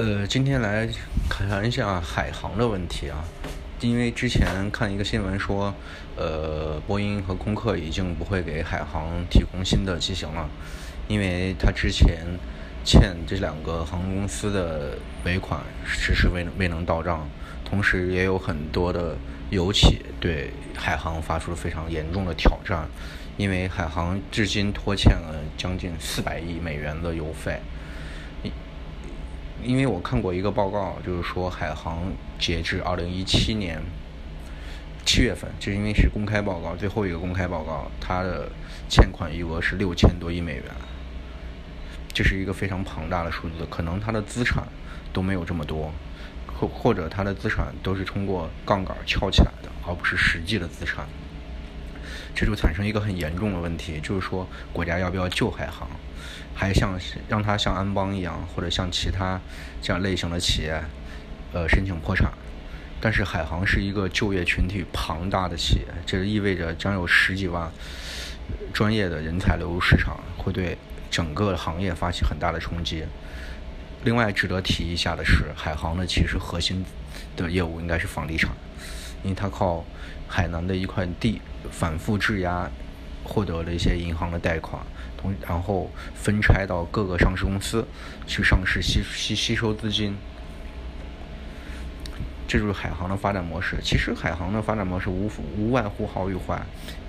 呃，今天来谈一下海航的问题啊，因为之前看一个新闻说，呃，波音和空客已经不会给海航提供新的机型了，因为他之前欠这两个航空公司的尾款迟迟未能未能到账，同时也有很多的油企对海航发出了非常严重的挑战，因为海航至今拖欠了将近四百亿美元的油费。因为我看过一个报告，就是说海航截至二零一七年七月份，这因为是公开报告，最后一个公开报告，它的欠款余额是六千多亿美元，这是一个非常庞大的数字，可能它的资产都没有这么多，或或者它的资产都是通过杠杆撬起来的，而不是实际的资产，这就产生一个很严重的问题，就是说国家要不要救海航？还像让他像安邦一样，或者像其他这样类型的企业，呃，申请破产。但是海航是一个就业群体庞大的企业，这意味着将有十几万专业的人才流入市场，会对整个行业发起很大的冲击。另外值得提一下的是，海航的其实核心的业务应该是房地产，因为它靠海南的一块地反复质押。获得了一些银行的贷款，同然后分拆到各个上市公司去上市吸吸吸收资金，这就是海航的发展模式。其实海航的发展模式无无外乎好与坏，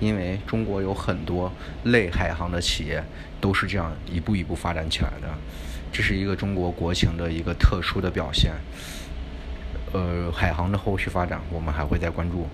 因为中国有很多类海航的企业都是这样一步一步发展起来的，这是一个中国国情的一个特殊的表现。呃，海航的后续发展我们还会再关注。